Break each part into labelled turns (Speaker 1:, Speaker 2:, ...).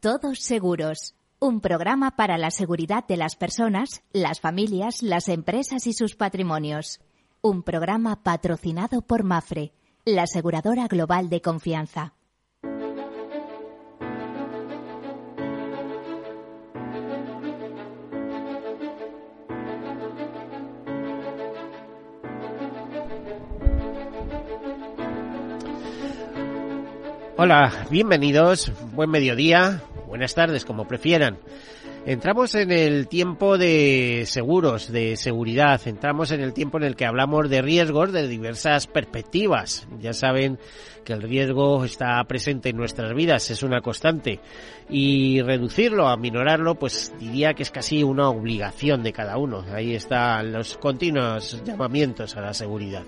Speaker 1: Todos Seguros, un programa para la seguridad de las personas, las familias, las empresas y sus patrimonios. Un programa patrocinado por Mafre, la aseguradora global de confianza.
Speaker 2: Hola, bienvenidos, buen mediodía, buenas tardes, como prefieran. Entramos en el tiempo de seguros, de seguridad, entramos en el tiempo en el que hablamos de riesgos de diversas perspectivas. Ya saben que el riesgo está presente en nuestras vidas, es una constante. Y reducirlo, aminorarlo, pues diría que es casi una obligación de cada uno. Ahí están los continuos llamamientos a la seguridad.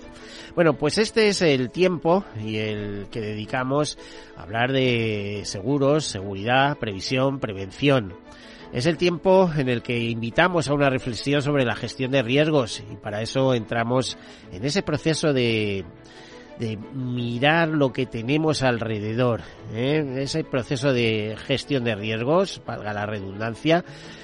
Speaker 2: Bueno, pues este es el tiempo y el que dedicamos a hablar de seguros, seguridad, previsión, prevención. Es el tiempo en el que invitamos a una reflexión sobre la gestión de riesgos y para eso entramos en ese proceso de, mirar lo que tenemos alrededor, ¿eh? ese proceso de gestión de riesgos, valga la redundancia,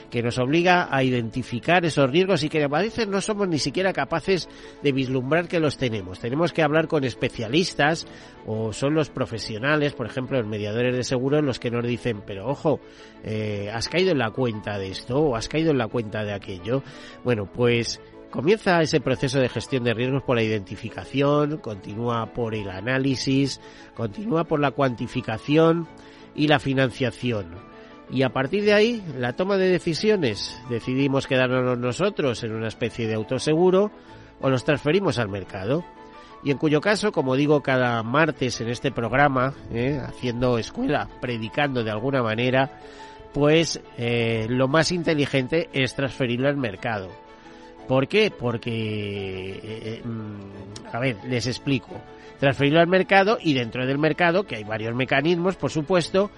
Speaker 2: que nos obliga a identificar esos riesgos y que a veces no somos ni siquiera capaces de vislumbrar que los tenemos. Tenemos que hablar con especialistas o son los profesionales, por ejemplo, los mediadores de seguros, los que nos dicen, pero ojo, eh, ¿has caído en la cuenta de esto o has caído en la cuenta de aquello? Bueno, pues Comienza ese proceso de gestión de riesgos por la identificación, continúa por el análisis, continúa por la cuantificación y la financiación. Y a partir de ahí, la toma de decisiones, decidimos quedarnos nosotros en una especie de autoseguro o los transferimos al mercado. Y en cuyo caso, como digo cada martes en este programa, ¿eh? haciendo escuela, predicando de alguna manera, pues eh, lo más inteligente es transferirlo al mercado. ¿Por qué? Porque, eh, mm, a ver, les explico. Transferirlo al mercado y dentro del mercado, que hay varios mecanismos, por supuesto,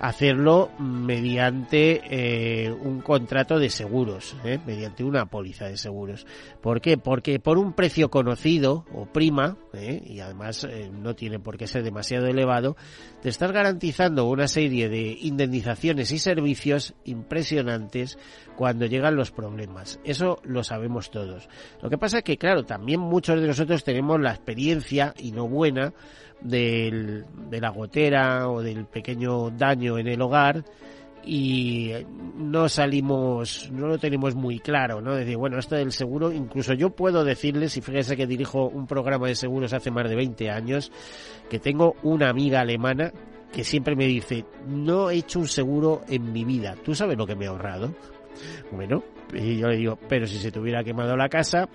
Speaker 2: hacerlo mediante eh, un contrato de seguros, ¿eh? mediante una póliza de seguros. ¿Por qué? Porque por un precio conocido o prima, ¿eh? y además no tiene por qué ser demasiado elevado, te estás garantizando una serie de indemnizaciones y servicios impresionantes cuando llegan los problemas. Eso lo sabemos todos. Lo que pasa es que, claro, también muchos de nosotros tenemos la experiencia, y no buena, del, de la gotera o del pequeño daño en el hogar y no salimos, no lo tenemos muy claro, ¿no? Decir, bueno, esto del seguro, incluso yo puedo decirles, y fíjense que dirijo un programa de seguros hace más de 20 años, que tengo una amiga alemana que siempre me dice, no he hecho un seguro en mi vida, ¿tú sabes lo que me he ahorrado? Bueno, y yo le digo, pero si se te hubiera quemado la casa,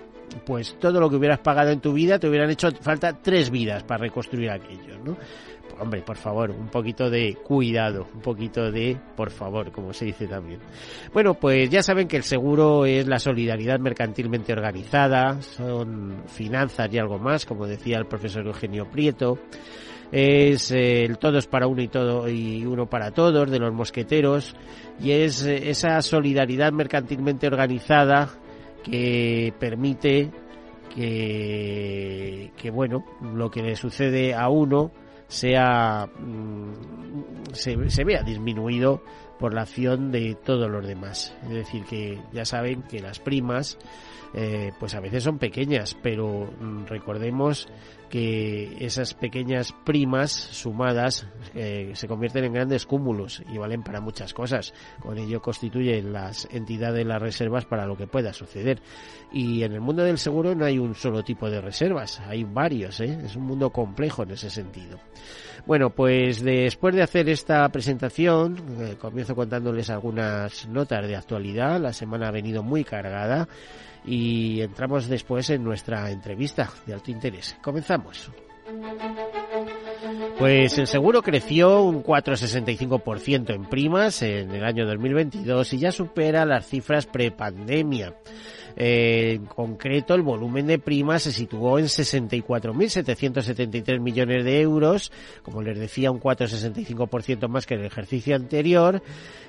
Speaker 2: pues todo lo que hubieras pagado en tu vida te hubieran hecho falta tres vidas para reconstruir aquello, ¿no? Pues, hombre, por favor, un poquito de cuidado, un poquito de por favor, como se dice también. Bueno, pues ya saben que el seguro es la solidaridad mercantilmente organizada, son finanzas y algo más, como decía el profesor Eugenio Prieto es el todos para uno y todo y uno para todos de los mosqueteros y es eh, esa solidaridad mercantilmente organizada que permite que, bueno, lo que le sucede a uno sea mm, se, se, vea disminuido por la acción de todos los demás. Es decir, que ya saben que las primas eh, pues a veces son pequeñas, pero mm, recordemos que esas pequeñas primas sumadas eh, se convierten en grandes cúmulos y valen para muchas cosas. Con ello constituyen las entidades de las reservas para lo que pueda suceder. Y en el mundo del seguro no hay un solo tipo de reservas, hay varios, ¿eh? es un mundo complejo en ese sentido. Bueno, pues después de hacer esta presentación, eh, comienzo contándoles algunas notas de actualidad. La semana ha venido muy cargada y entramos después en nuestra entrevista de alto interés. Comenzamos. Pues el seguro creció un 4,65% en primas en el año 2022 y ya supera las cifras prepandemia. Eh, en concreto, el volumen de primas se situó en 64.773 millones de euros, como les decía, un 4,65% más que en el ejercicio anterior,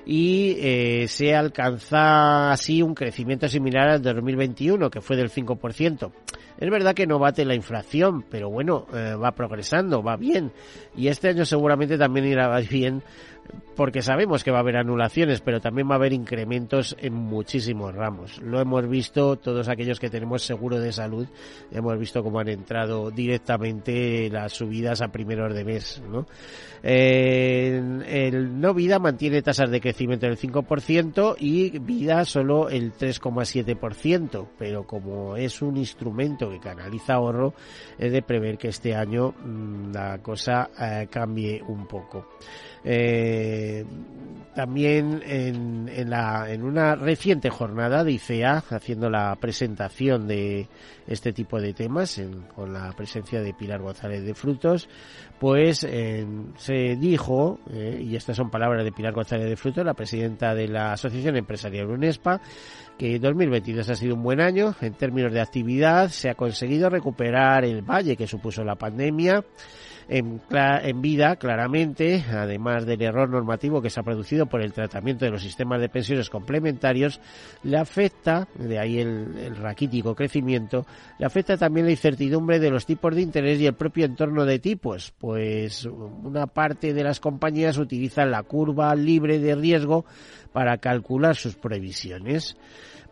Speaker 2: y eh, se alcanza así un crecimiento similar al 2021, que fue del 5%. Es verdad que no bate la inflación, pero bueno, eh, va progresando, va bien. Y este año seguramente también irá bien porque sabemos que va a haber anulaciones, pero también va a haber incrementos en muchísimos ramos. Lo hemos visto todos aquellos que tenemos seguro de salud, hemos visto cómo han entrado directamente las subidas a primeros de mes. ¿no? el no vida mantiene tasas de crecimiento del 5% y vida solo el 3,7%, pero como es un instrumento que canaliza ahorro, es de prever que este año mm, la cosa eh, cambie un poco. Eh, también en, en, la, en una reciente jornada de ICEA, haciendo la presentación de este tipo de temas, con la presencia de Pilar González de Frutos, pues se dijo, eh, y estas son palabras de Pilar González de Frutos, la presidenta de la Asociación Empresarial UNESPA, que 2022 ha sido un buen año en términos de actividad, se ha conseguido recuperar el valle que supuso la pandemia, en, vida, claramente, además del error normativo que se ha producido por el tratamiento de los sistemas de pensiones complementarios, le afecta, de ahí el raquítico crecimiento, le afecta también la incertidumbre de los tipos de interés y el propio entorno de tipos, pues una parte de las compañías utilizan la curva libre de riesgo para calcular sus previsiones.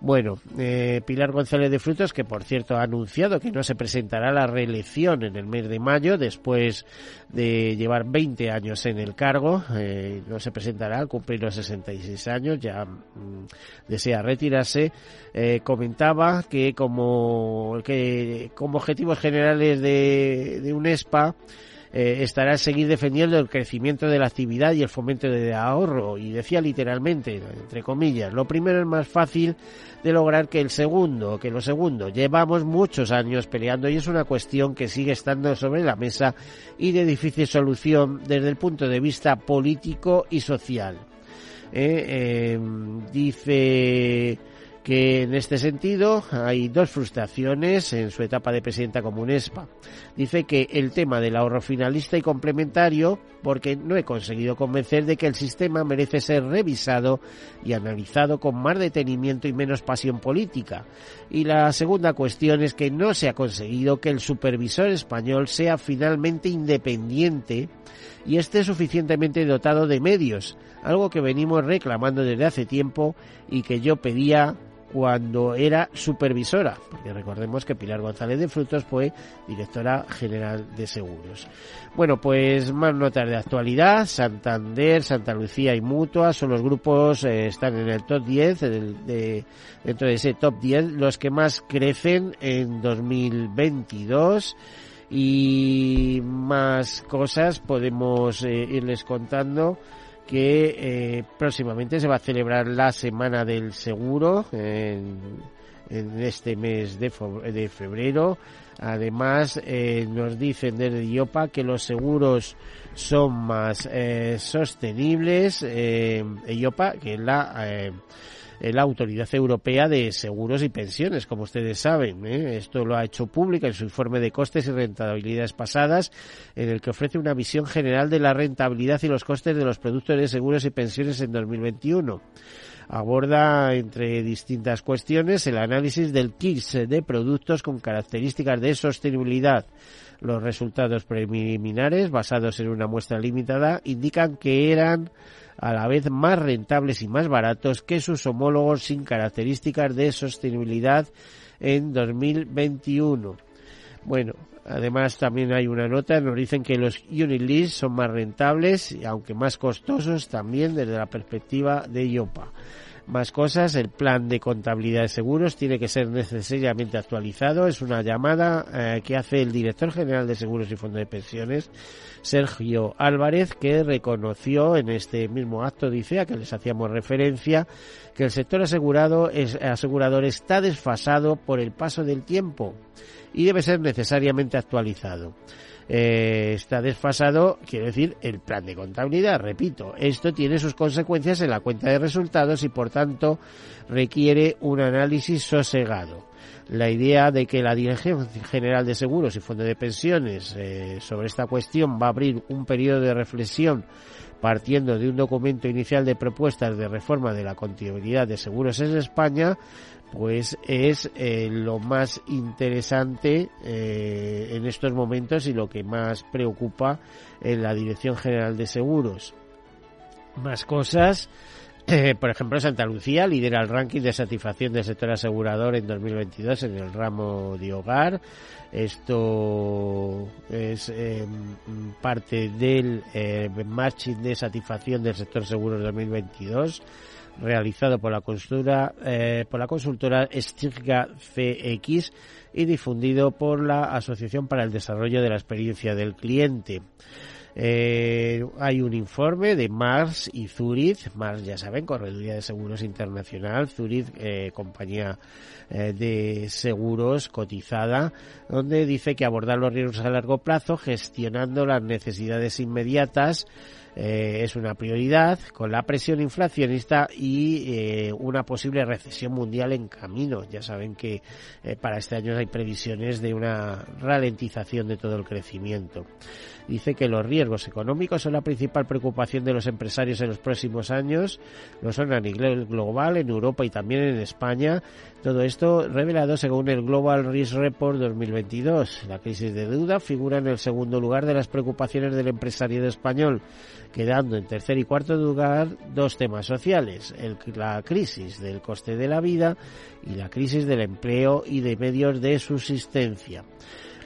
Speaker 2: Bueno, eh, Pilar González de Frutos, que por cierto ha anunciado que no se presentará a la reelección en el mes de mayo, después de llevar 20 años en el cargo, eh, no se presentará cumplir los 66 años, ya mm, desea retirarse, eh, comentaba que como, que como objetivos generales de, de UNESPA, eh, estará seguir defendiendo el crecimiento de la actividad y el fomento de ahorro. Y decía literalmente, entre comillas, lo primero es más fácil de lograr que el segundo, que lo segundo. Llevamos muchos años peleando y es una cuestión que sigue estando sobre la mesa y de difícil solución desde el punto de vista político y social. Eh, em, dice que en este sentido hay dos frustraciones en su etapa de presidenta Comunespa. Dice que el tema del ahorro finalista y complementario, porque no he conseguido convencer de que el sistema merece ser revisado y analizado con más detenimiento y menos pasión política. Y la segunda cuestión es que no se ha conseguido que el supervisor español sea finalmente independiente y esté suficientemente dotado de medios, algo que venimos reclamando desde hace tiempo y que yo pedía cuando era supervisora, porque recordemos que Pilar González de Frutos fue directora general de seguros. Bueno, pues más notas de actualidad, Santander, Santa Lucía y Mutua son los grupos, eh, están en el top 10, de, dentro de ese top 10, los que más crecen en 2022 y más cosas podemos eh, irles contando que eh, próximamente se va a celebrar la Semana del Seguro en, este mes de, febrero. Además, eh, nos dicen desde IOPA que los seguros son más eh, sostenibles. IOPA, que es la la Autoridad Europea de Seguros y Pensiones, como ustedes saben. ¿eh? Esto lo ha hecho pública en su informe de costes y rentabilidades pasadas, en el que ofrece una visión general de la rentabilidad y los costes de los productos de seguros y pensiones en 2021 aborda entre distintas cuestiones el análisis del kit de productos con características de sostenibilidad. Los resultados preliminares, basados en una muestra limitada, indican que eran a la vez más rentables y más baratos que sus homólogos sin características de sostenibilidad en 2021. Bueno, además también hay una nota, nos dicen que los unit son más rentables, aunque más costosos también desde la perspectiva de IOPA más cosas. El plan de contabilidad de seguros tiene que ser necesariamente actualizado. Es una llamada eh, que hace el director general de seguros y fondos de pensiones, Sergio Álvarez, que reconoció en este mismo acto, dice, a que les hacíamos referencia, que el sector asegurado es, asegurador está desfasado por el paso del tiempo y debe ser necesariamente actualizado. Eh, está desfasado, quiero decir, el plan de contabilidad. Repito, esto tiene sus consecuencias en la cuenta de resultados y por tanto requiere un análisis sosegado. La idea de que la Dirección General de Seguros y Fondo de Pensiones eh, sobre esta cuestión va a abrir un periodo de reflexión partiendo de un documento inicial de propuestas de reforma de la contabilidad de seguros en España, pues es eh, lo más interesante eh, en estos momentos y lo que más preocupa en la Dirección General de Seguros. Más cosas. Eh, por ejemplo, Santa Lucía lidera el ranking de satisfacción del sector asegurador en 2022 en el ramo de hogar. Esto es em, parte del eh, de satisfacción del sector seguro 2022 realizado por la consultora, eh, por la consultora Stiga CX y difundido por la Asociación para el Desarrollo de la Experiencia del Cliente. Eh, hay un informe de Mars y Zurich, Mars ya saben, Correduría de Seguros Internacional, Zurich, eh, compañía eh, de seguros cotizada, donde dice que abordar los riesgos a largo plazo gestionando las necesidades inmediatas eh, es una prioridad con la presión inflacionista y eh, una posible recesión mundial en camino. Ya saben que eh, para este año hay previsiones de una ralentización de todo el crecimiento. Dice que los riesgos económicos son la principal preocupación de los empresarios en los próximos años. Lo son a nivel global, en Europa y también en España. Todo esto revelado según el Global Risk Report 2022. La crisis de deuda figura en el segundo lugar de las preocupaciones del empresariado español quedando en tercer y cuarto lugar dos temas sociales, la crisis del coste de la vida y la crisis del empleo y de medios de subsistencia.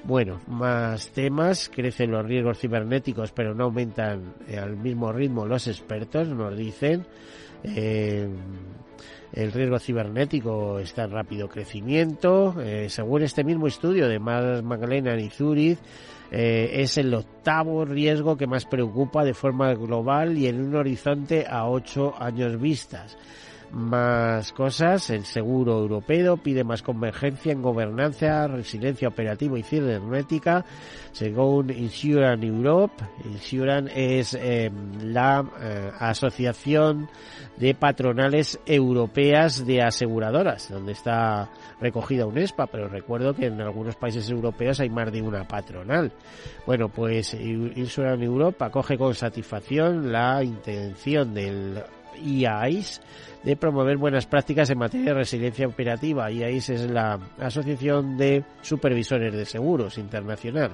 Speaker 2: Bueno, más temas, crecen los riesgos cibernéticos pero no aumentan eh, al mismo ritmo los expertos, nos dicen. Eh, el riesgo cibernético está en rápido crecimiento. Eh, según este mismo estudio de Magdalena y Zurich, es el octavo riesgo que más preocupa de forma global y en un horizonte a ocho años vistas. Más cosas, el seguro europeo pide más convergencia en gobernanza, resiliencia operativa y cibernética. Según Insurance Europe, Insurance es eh, la eh, asociación de patronales europeas de aseguradoras, donde está recogida UNESPA, pero recuerdo que en algunos países europeos hay más de una patronal. Bueno, pues Insurance Europe acoge con satisfacción la intención del IAIS de promover buenas prácticas en materia de resiliencia operativa. IAIS es la Asociación de Supervisores de Seguros Internacional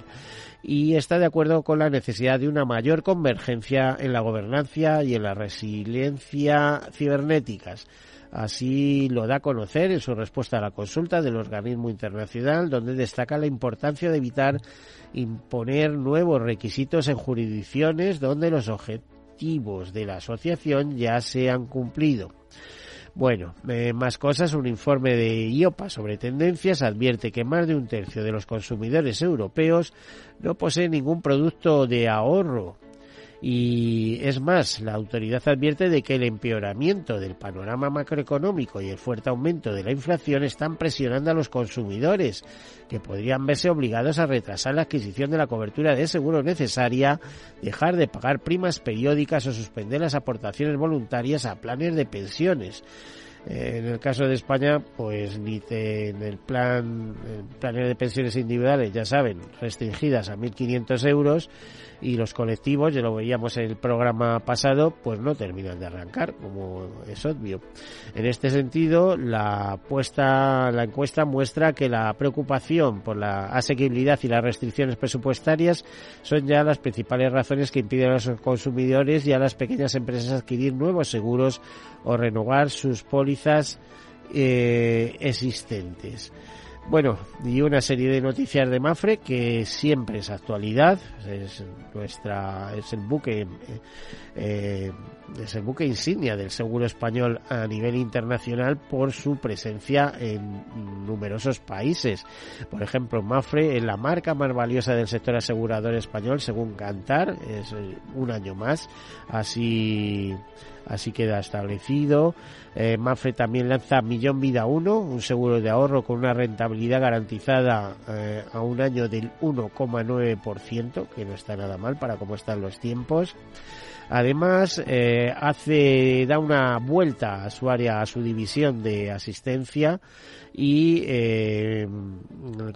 Speaker 2: y está de acuerdo con la necesidad de una mayor convergencia en la gobernanza y en la resiliencia cibernéticas. Así lo da a conocer en su respuesta a la consulta del organismo internacional, donde destaca la importancia de evitar imponer nuevos requisitos en jurisdicciones donde los objetivos de la asociación ya se han cumplido. Bueno, eh, más cosas, un informe de IOPA sobre tendencias advierte que más de un tercio de los consumidores europeos no poseen ningún producto de ahorro y es más, la autoridad advierte de que el empeoramiento del panorama macroeconómico y el fuerte aumento de la inflación están presionando a los consumidores, que podrían verse obligados a retrasar la adquisición de la cobertura de seguro necesaria, dejar de pagar primas periódicas o suspender las aportaciones voluntarias a planes de pensiones. Eh, en el caso de España, pues ni en el plan, planes de pensiones individuales, ya saben, restringidas a 1.500 euros y los colectivos, ya lo veíamos en el programa pasado, pues no terminan de arrancar, como es obvio. En este sentido, la, puesta, la encuesta muestra que la preocupación por la asequibilidad y las restricciones presupuestarias son ya las principales razones que impiden a los consumidores y a las pequeñas empresas adquirir nuevos seguros o renovar sus pólizas eh, existentes. Bueno, y una serie de noticias de Mafre que siempre es actualidad, es nuestra, es el buque, eh, es el buque insignia del seguro español a nivel internacional por su presencia en numerosos países. Por ejemplo, Mafre es la marca más valiosa del sector asegurador español según Cantar, es un año más, así así queda establecido. Eh, Mafre también lanza Millón Vida 1, un seguro de ahorro con una rentabilidad garantizada eh, a un año del 1,9%, que no está nada mal para cómo están los tiempos. Además, eh, hace, da una vuelta a su área, a su división de asistencia y eh,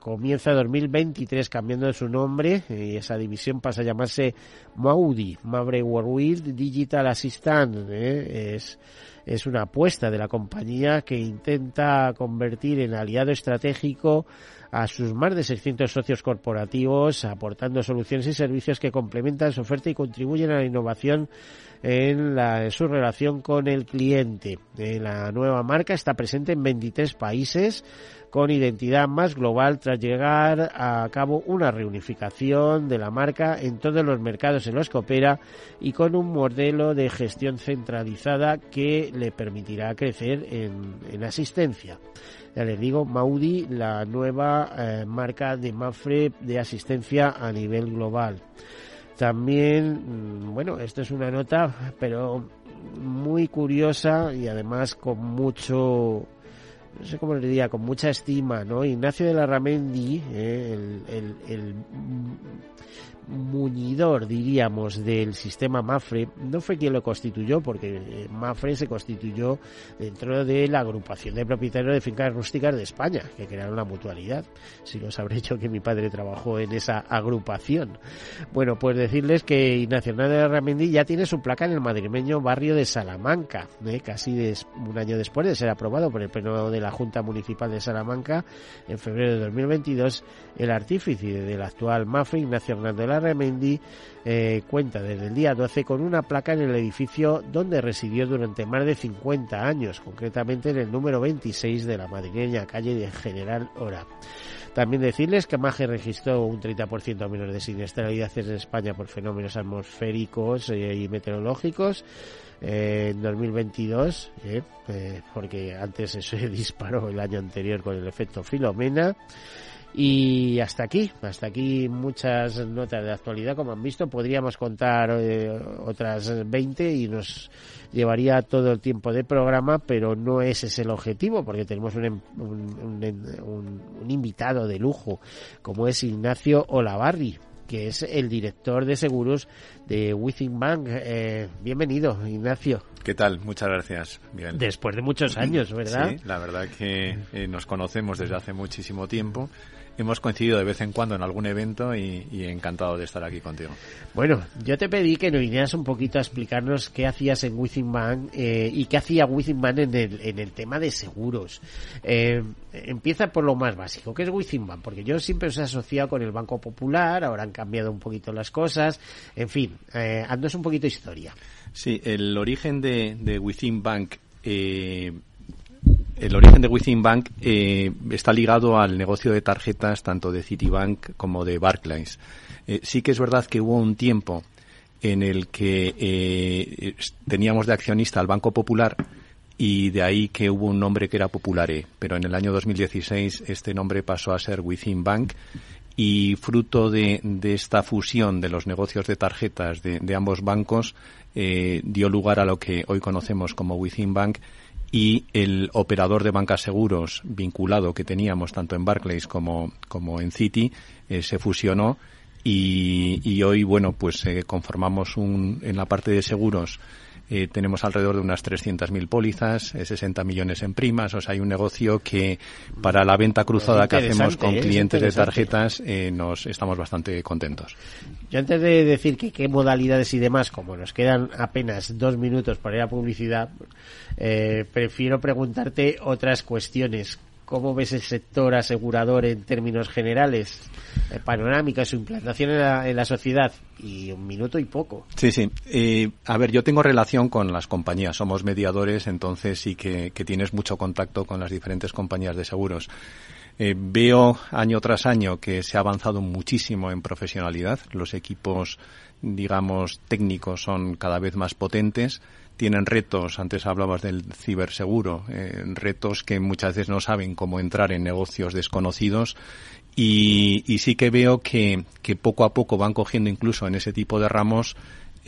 Speaker 2: comienza 2023 cambiando su nombre y esa división pasa a llamarse Maudi, Mavre World Digital Assistant. ¿eh? Es, es una apuesta de la compañía que intenta convertir en aliado estratégico a sus más de 600 socios corporativos, aportando soluciones y servicios que complementan su oferta y contribuyen a la innovación en, la, su relación con el cliente. Eh, la nueva marca está presente en 23 países con identidad más global tras llegar a cabo una reunificación de la marca en todos los mercados en los que opera y con un modelo de gestión centralizada que le permitirá crecer en, asistencia. Ya les digo, Maudi, la nueva eh, marca de Mafre de asistencia a nivel global. También, mm, bueno, esto es una nota, pero muy curiosa y además con mucho no sé cómo le diría, con mucha estima, ¿no? Ignacio de la Ramendi, eh, el, el, el, muñidor, diríamos, del sistema Mafre, no fue quien lo constituyó, porque eh, Mafre se constituyó dentro de la agrupación de propietarios de fincas rústicas de España, que crearon la mutualidad. Si lo sabré yo que mi padre trabajó en esa agrupación. Bueno, pues decirles que Ignacio de Ramendi ya tiene su placa en el madrileño barrio de Salamanca, ¿eh? casi un año después de ser aprobado por el Pleno de la Junta Municipal de Salamanca en febrero de 2022, el artífice del actual Mafre, Ignacio Hernández Remendi eh, cuenta desde el día 12 con una placa en el edificio donde residió durante más de 50 años, concretamente en el número 26 de la madrileña calle de General Hora. También decirles que Maje registró un 30% menos de siniestralidad en España por fenómenos atmosféricos eh, y meteorológicos eh, en 2022, porque antes se disparó el año anterior con el efecto Filomena. Y hasta aquí, hasta aquí muchas notas de actualidad. Como han visto, podríamos contar eh, otras 20 y nos llevaría todo el tiempo de programa, pero no ese es el objetivo, porque tenemos un, em, un, invitado de lujo, como es Ignacio Olavarri, que es el director de seguros de Within Bank. Eh, bienvenido, Ignacio.
Speaker 3: ¿Qué tal? Muchas gracias, Miguel.
Speaker 2: Después de muchos años, ¿verdad?
Speaker 3: Sí, la verdad que eh, nos conocemos desde hace muchísimo tiempo hemos coincidido de vez en cuando en algún evento y, encantado de estar aquí contigo.
Speaker 2: Bueno, yo te pedí que nos vinieras un poquito a explicarnos qué hacías en Within eh, y qué hacía Within en el, en el tema de seguros. Eh, empieza por lo más básico, ¿qué es Within Porque yo siempre os he asociado con el Banco Popular, ahora han cambiado un poquito las cosas, en fin, eh, un poquito historia.
Speaker 3: Sí, el origen de, de Within Bank eh, el origen de Within Bank eh, está ligado al negocio de tarjetas tanto de Citibank como de Barclays. Eh, sí que es verdad que hubo un tiempo en el que eh, teníamos de accionista al Banco Popular y de ahí que hubo un nombre que era Populare, pero en el año 2016 este nombre pasó a ser Within Bank y fruto de, esta fusión de los negocios de tarjetas de, de ambos bancos dio lugar a lo que hoy conocemos como Within Bank y el operador de bancas seguros vinculado que teníamos tanto en Barclays como, como en Citi eh, se fusionó y, y, hoy, bueno, pues eh, conformamos un, en la parte de seguros eh, tenemos alrededor de unas 300.000 pólizas, 60 millones en primas, o sea, hay un negocio que para la venta cruzada que hacemos con clientes de tarjetas nos estamos bastante contentos.
Speaker 2: Yo antes de decir que qué modalidades y demás, como nos quedan apenas dos minutos para ir a publicidad, eh, prefiero preguntarte otras cuestiones. ¿Cómo ves el sector asegurador en términos generales? Eh, panorámica, su implantación en la, sociedad y un minuto y poco.
Speaker 3: Sí, sí. Eh, a ver, yo tengo relación con las compañías, somos mediadores, entonces sí que, tienes mucho contacto con las diferentes compañías de seguros. veo año tras año que se ha avanzado muchísimo en profesionalidad. Los equipos, digamos, técnicos son cada vez más potentes tienen retos, antes hablabas del ciberseguro, eh, retos que muchas veces no saben cómo entrar en negocios desconocidos. Y, y sí que veo que, que poco a poco van cogiendo incluso en ese tipo de ramos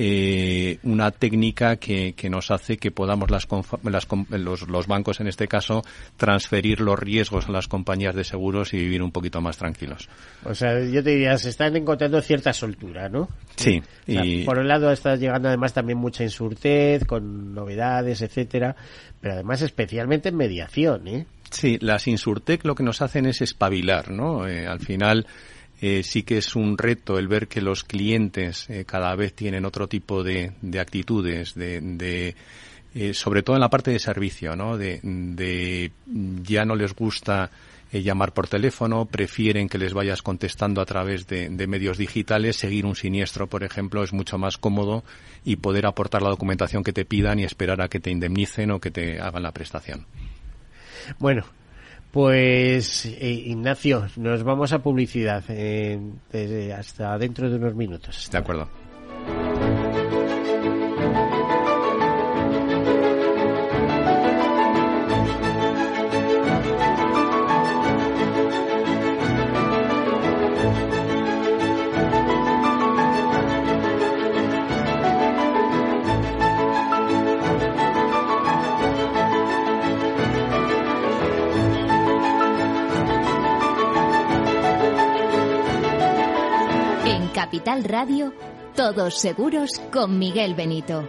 Speaker 3: eh, una técnica que, que, nos hace que podamos las, los, los, bancos, en este caso, transferir los riesgos a las compañías de seguros y vivir un poquito más tranquilos.
Speaker 2: O sea, yo te diría, se están encontrando cierta soltura, ¿no?
Speaker 3: Sí.
Speaker 2: y... Por un lado está llegando además también mucha insurtez, con novedades, etcétera, pero además especialmente en mediación, ¿eh?
Speaker 3: Sí, las Insurtech lo que nos hacen es espabilar, ¿no? Eh, al final eh, sí que es un reto el ver que los clientes eh, cada vez tienen otro tipo de, de actitudes, de, de eh, sobre todo en la parte de servicio, ¿no? De, de ya no les gusta eh, llamar por teléfono, prefieren que les vayas contestando a través de, medios digitales, seguir un siniestro, por ejemplo, es mucho más cómodo y poder aportar la documentación que te pidan y esperar a que te indemnicen o que te hagan la prestación.
Speaker 2: Bueno, pues eh, Ignacio, nos vamos a publicidad eh, hasta dentro de unos minutos.
Speaker 3: De acuerdo.
Speaker 1: Capital Radio, Todos Seguros con Miguel Benito.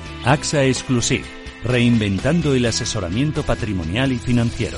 Speaker 4: AXA Exclusive, reinventando el asesoramiento patrimonial y financiero.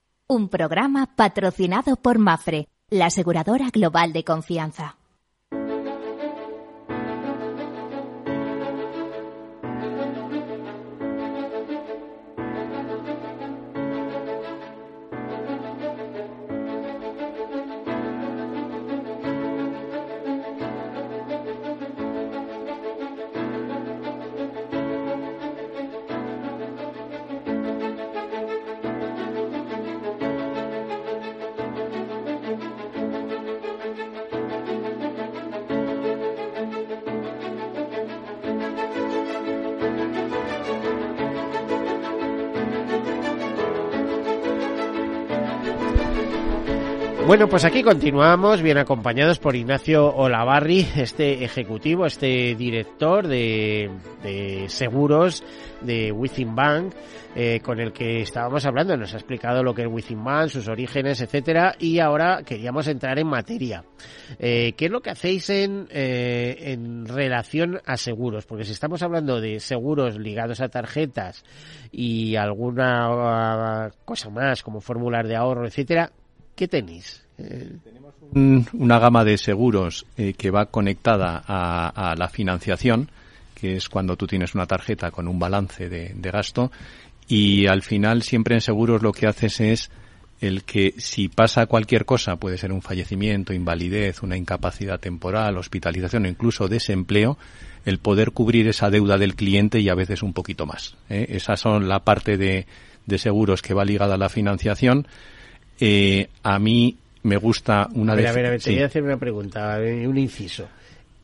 Speaker 1: un programa patrocinado por Mafre, la aseguradora global de confianza.
Speaker 2: Bueno, pues aquí continuamos, bien acompañados por Ignacio Olavarri, este ejecutivo, este director de, de seguros de Within Bank, eh, con el que estábamos hablando. Nos ha explicado lo que es Within Bank, sus orígenes, etcétera, y ahora queríamos entrar en materia. Eh, ¿Qué es lo que hacéis en, eh, en relación a seguros? Porque si estamos hablando de seguros ligados a tarjetas y alguna cosa más, como fórmulas de ahorro, etcétera, ¿qué tenéis?
Speaker 3: Tenemos un, una gama de seguros eh, que va conectada a, a, la financiación, que es cuando tú tienes una tarjeta con un balance de, gasto, y al final siempre en seguros lo que haces es el que si pasa cualquier cosa, puede ser un fallecimiento, invalidez, una incapacidad temporal, hospitalización o incluso desempleo, el poder cubrir esa deuda del cliente y a veces un poquito más. ¿eh? Esas son la parte de seguros que va ligada a la financiación. Eh, a mí me gusta una
Speaker 2: a ver, a ver, a ver, te voy a hacer una pregunta, un inciso.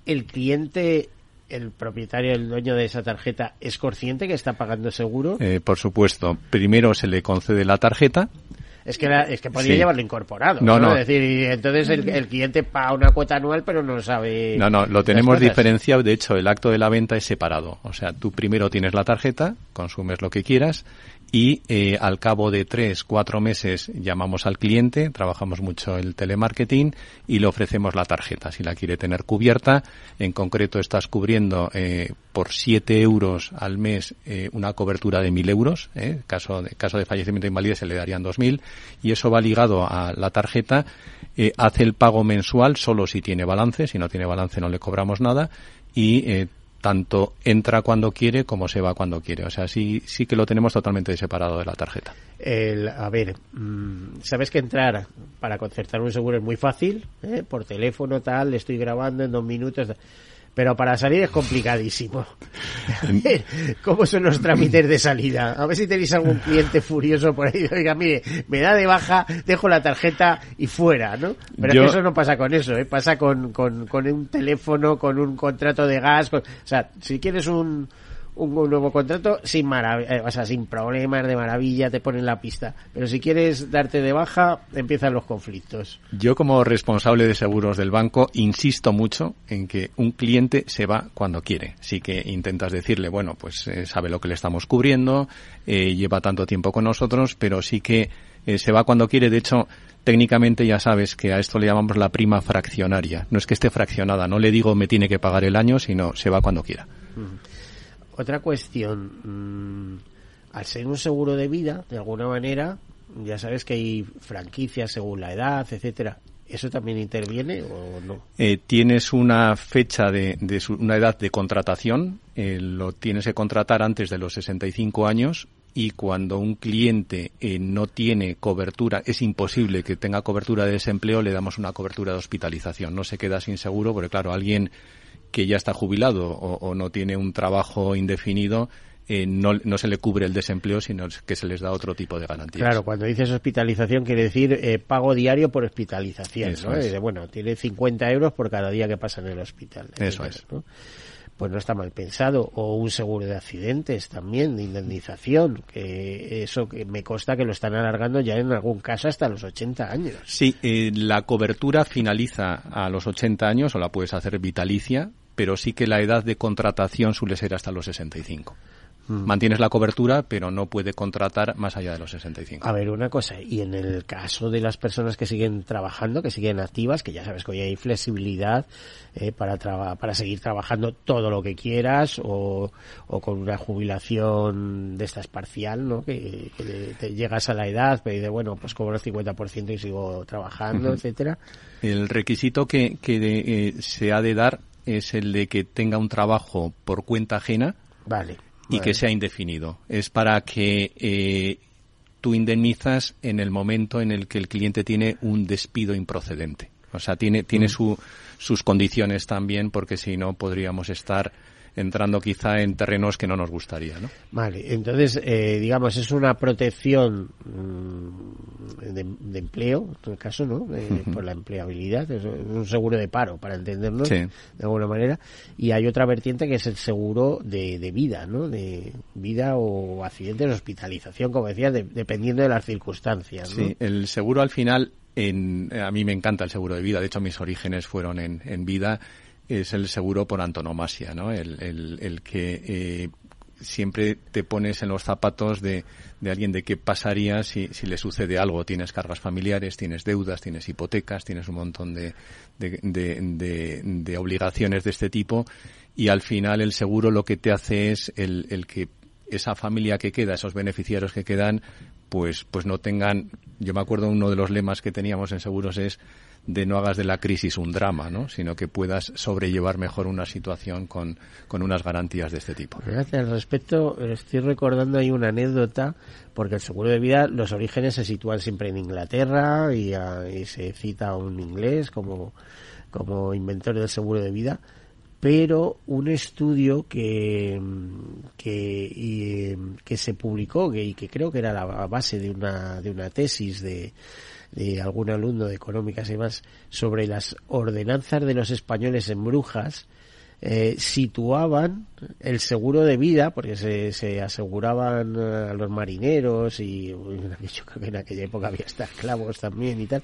Speaker 2: ¿El cliente, el propietario, el dueño de esa tarjeta, es consciente que está pagando seguro?
Speaker 3: Eh, por supuesto. Primero se le concede la tarjeta.
Speaker 2: Es que, la, es que podría sí. llevarlo incorporado. No, ¿no? no. Es decir, y entonces el, el, cliente paga una cuota anual, pero no sabe.
Speaker 3: No, no, lo tenemos diferenciado. De hecho, el acto de la venta es separado. O sea, tú primero tienes la tarjeta, consumes lo que quieras y eh, al cabo de tres, cuatro meses llamamos al cliente, trabajamos mucho el telemarketing y le ofrecemos la tarjeta. Si la quiere tener cubierta, en concreto estás cubriendo eh, por siete euros al mes eh, una cobertura de mil euros. Eh, caso, caso de fallecimiento de invalidez se le darían dos mil y eso va ligado a la tarjeta. Eh, hace el pago mensual solo si tiene balance, si no tiene balance no le cobramos nada y eh, tanto entra cuando quiere como se va cuando quiere. O sea, sí, sí que lo tenemos totalmente separado de la tarjeta.
Speaker 2: El, a ver, mmm, sabes que entrar para concertar un seguro es muy fácil, ¿eh? por teléfono, tal, le estoy grabando en dos minutos. Pero para salir es complicadísimo. ¿Cómo son los trámites de salida? A ver si tenéis algún cliente furioso por ahí. Oiga, mire, me da de baja, dejo la tarjeta y fuera, ¿no? Pero Yo... es que eso no pasa con eso, ¿eh? Pasa con, con, con un teléfono, con un contrato de gas. Con... O sea, si quieres un, un, nuevo contrato sin maravilla, o sea, sin problemas de maravilla, te ponen la pista. Pero si quieres darte de baja, empiezan los conflictos.
Speaker 3: Yo como responsable de seguros del banco insisto mucho en que un cliente se va cuando quiere. Sí que intentas decirle, bueno, pues eh, sabe lo que le estamos cubriendo, eh, lleva tanto tiempo con nosotros, pero sí que eh, se va cuando quiere. De hecho, técnicamente ya sabes que a esto le llamamos la prima fraccionaria. No es que esté fraccionada, no le digo me tiene que pagar el año, sino se va cuando quiera.
Speaker 2: Uh -huh. Otra cuestión, mmm, al ser un seguro de vida, de alguna manera, ya sabes que hay franquicias según la edad, etcétera. ¿Eso también interviene o no?
Speaker 3: Eh, tienes una fecha de, de su, una edad de contratación, eh, lo tienes que contratar antes de los 65 años y cuando un cliente eh, no tiene cobertura, es imposible que tenga cobertura de desempleo, le damos una cobertura de hospitalización. No se queda sin seguro porque, claro, alguien que ya está jubilado o, o no tiene un trabajo indefinido, eh, no, no, se le cubre el desempleo, sino que se les da otro tipo de garantías.
Speaker 2: Claro, cuando dices hospitalización quiere decir eh, pago diario por hospitalización. Eso ¿no? es. Bueno, tiene 50 euros por cada día que pasa en el hospital.
Speaker 3: Eso es.
Speaker 2: ¿no? Pues no está mal pensado. O un seguro de accidentes también, de indemnización, que eso que me consta que lo están alargando ya en algún caso hasta los 80 años.
Speaker 3: Sí, eh, la cobertura finaliza a los 80 años o la puedes hacer vitalicia, pero sí que la edad de contratación suele ser hasta los 65. Mantienes la cobertura, pero no puede contratar más allá de los 65.
Speaker 2: A ver, una cosa, y en el caso de las personas que siguen trabajando, que siguen activas, que ya sabes que hoy hay flexibilidad eh, para, para seguir trabajando todo lo que quieras o, o con una jubilación de esta parcial, ¿no? Que, te llegas a la edad, pero dices, bueno, pues cobro el 50% y sigo trabajando, etcétera.
Speaker 3: El requisito que, que eh, se ha de dar es el de que tenga un trabajo por cuenta ajena.
Speaker 2: Vale
Speaker 3: y que sea indefinido. Es para que eh, tú indemnizas en el momento en el que el cliente tiene un despido improcedente. O sea, tiene, tiene mm. su, sus condiciones también, porque si no podríamos estar entrando quizá en terrenos que no nos gustaría, ¿no?
Speaker 2: Vale, entonces, eh, digamos, es una protección mm, de, empleo, en el caso, ¿no? Por la empleabilidad, es un seguro de paro, para entendernos de alguna manera, y hay otra vertiente que es el seguro de, vida, ¿no? De vida o accidentes, hospitalización, como decía, dependiendo de las circunstancias,
Speaker 3: Sí, el seguro al final, en, a mí me encanta el seguro de vida, de hecho mis orígenes fueron en, en vida, es el seguro por antonomasia, ¿no? El, el, el que eh, siempre te pones en los zapatos de, de alguien de qué pasaría si, si, le sucede algo. Tienes cargas familiares, tienes deudas, tienes hipotecas, tienes un montón de, de, de, de obligaciones de este tipo y al final el seguro lo que te hace es el, el que esa familia que queda, esos beneficiarios que quedan, pues, pues no tengan, yo me acuerdo uno de los lemas que teníamos en seguros es de no hagas de la crisis un drama, ¿no? sino que puedas sobrellevar mejor una situación con, con unas garantías de este tipo.
Speaker 2: Gracias. Al respecto, estoy recordando ahí una anécdota, porque el seguro de vida, los orígenes se sitúan siempre en Inglaterra y, se cita a un inglés como, como inventor del seguro de vida, pero un estudio que, que, que se publicó y que creo que era la base de una, de una tesis de de algún alumno de económicas y más sobre las ordenanzas de los españoles en Brujas, eh, situaban el seguro de vida, porque se, se aseguraban eh, a los marineros y yo creo que en aquella época había hasta esclavos también y tal,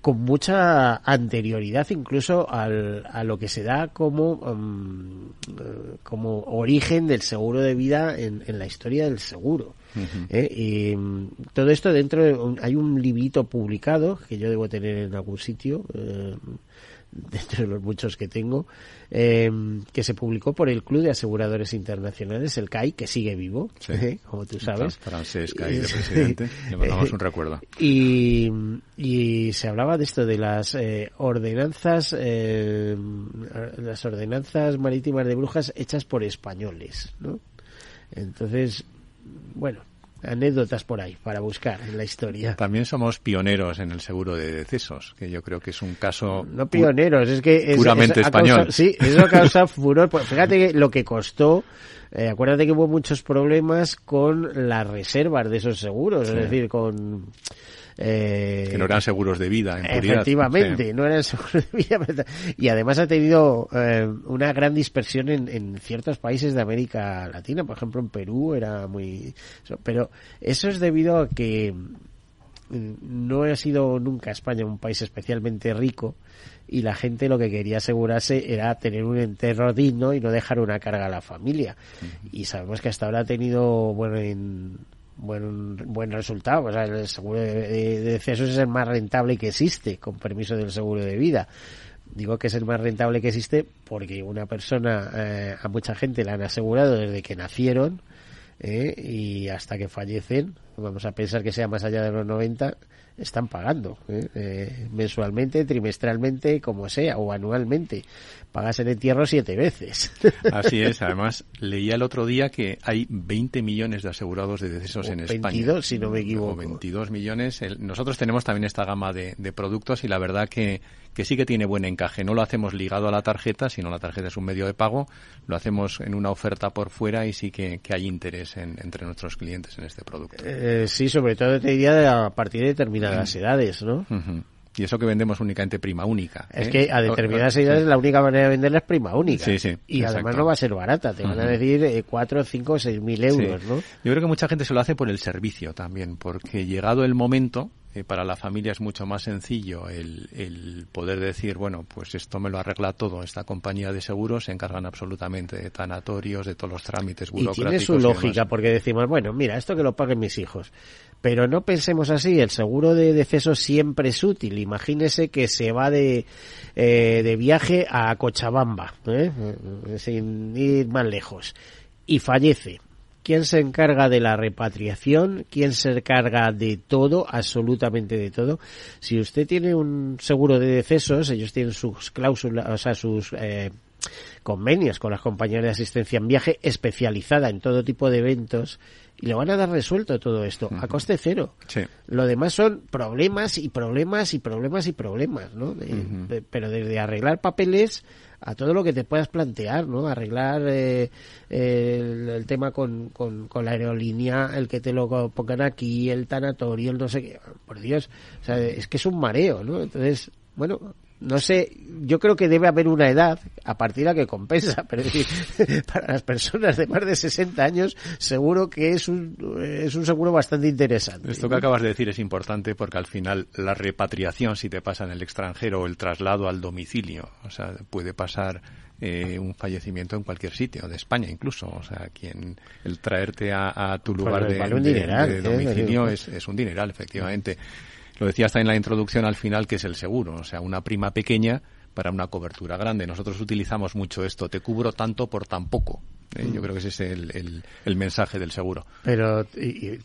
Speaker 2: con mucha anterioridad incluso al, a lo que se da como, mm, eh, como origen del seguro de vida en, en la historia del seguro. ¿Eh? Y mm, todo esto dentro de hay un librito publicado que yo debo tener en algún sitio, eh, dentro de los muchos que tengo, eh, que se publicó por el Club de Aseguradores Internacionales, el CAI, que sigue vivo, como tú sabes.
Speaker 3: Francés CAI de presidente, le mandamos un recuerdo.
Speaker 2: Y, y se hablaba de esto, de las ordenanzas, las ordenanzas marítimas de brujas hechas por españoles, ¿no? Entonces, bueno, anécdotas por ahí para buscar en la historia.
Speaker 3: También somos pioneros en el seguro de decesos, que yo creo que es un caso
Speaker 2: no pioneros, es que es,
Speaker 3: puramente español.
Speaker 2: sí, eso causa furor. Pues fíjate lo que costó. Eh, acuérdate que hubo muchos problemas con las reservas de esos seguros, es decir, con
Speaker 3: eh, que no eran seguros de vida, en
Speaker 2: Efectivamente, no eran seguros de vida. Y además ha tenido eh, una gran dispersión en, en, ciertos países de América Latina. Por ejemplo, en Perú era muy... Pero eso es debido a que mm, no ha sido nunca España un país especialmente rico y la gente lo que quería asegurarse era tener un enterro digno y no dejar una carga a la familia. Y sabemos que hasta ahora ha tenido, bueno, en buen buen resultado. O sea, el seguro de, decesos es el más rentable que existe, con permiso del seguro de vida. Digo que es el más rentable que existe porque una persona, eh, a mucha gente la han asegurado desde que nacieron eh, y hasta que fallecen. Vamos a pensar que sea más allá de los 90 están pagando ¿eh? Eh, mensualmente, trimestralmente, como sea, o anualmente. Pagas el entierro siete veces.
Speaker 3: Así es. Además, leía el otro día que hay 20 millones de asegurados de decesos en España.
Speaker 2: 22, si no me equivoco.
Speaker 3: 22 millones. nosotros tenemos también esta gama de, de productos y la verdad que que sí que tiene buen encaje. No lo hacemos ligado a la tarjeta, sino la tarjeta es un medio de pago, lo hacemos en una oferta por fuera y sí que, hay interés entre nuestros clientes en este producto.
Speaker 2: Eh, sí, sobre todo te diría a partir de determinadas edades, ¿no?
Speaker 3: Y eso que vendemos únicamente prima única.
Speaker 2: Es ¿eh? que a determinadas edades la única manera de venderla es prima única. Sí, sí. Y además no va a ser barata, te van a decir eh, 4, 5, 6 mil euros, ¿no?
Speaker 3: Yo creo que mucha gente se lo hace por el servicio también, porque llegado el momento, eh, para la familia es mucho más sencillo el, el, poder decir, bueno, pues esto me lo arregla todo. Esta compañía de seguros se encargan absolutamente de tanatorios, de todos los trámites burocráticos.
Speaker 2: Y tiene su lógica, porque decimos, bueno, mira, esto que lo paguen mis hijos. Pero no pensemos así, el seguro de deceso siempre es útil. Imagínese que se va de, eh, de viaje a Cochabamba, ¿eh? sin ir más lejos, y fallece quién se encarga de la repatriación, quién se encarga de todo, absolutamente de todo. Si usted tiene un seguro de decesos, ellos tienen sus cláusulas, o sea, sus eh, convenios con las compañías de asistencia en viaje especializada en todo tipo de eventos y le van a dar resuelto todo esto a coste cero.
Speaker 3: Sí.
Speaker 2: Lo demás son problemas y problemas y problemas y problemas, ¿no? De, uh -huh. de, pero desde arreglar papeles a todo lo que te puedas plantear, ¿no? Arreglar eh, el, el, tema con, con, con, la aerolínea, el que te lo pongan aquí, el tanatorio, el no sé qué. Por Dios, o sea, es que es un mareo, ¿no? Entonces, bueno, no sé, yo creo que debe haber una edad a partir de la que compensa, pero es decir, para las personas de más de 60 años seguro que es un, es un seguro bastante interesante.
Speaker 3: Esto que acabas de decir es importante porque al final la repatriación, si te pasa en el extranjero, o el traslado al domicilio, o sea, puede pasar eh, un fallecimiento en cualquier sitio, de España incluso, o sea, quien el traerte a, a tu lugar de,
Speaker 2: vale
Speaker 3: de,
Speaker 2: dineral,
Speaker 3: de,
Speaker 2: ¿eh?
Speaker 3: domicilio es, es un dineral, efectivamente. Lo decía hasta en la introducción al final, que es el seguro, o sea, una prima pequeña para una cobertura grande. Nosotros utilizamos mucho esto, te cubro tanto por tan poco. ¿Eh? Yo creo que ese es el, el, el mensaje del seguro.
Speaker 2: Pero, y, y,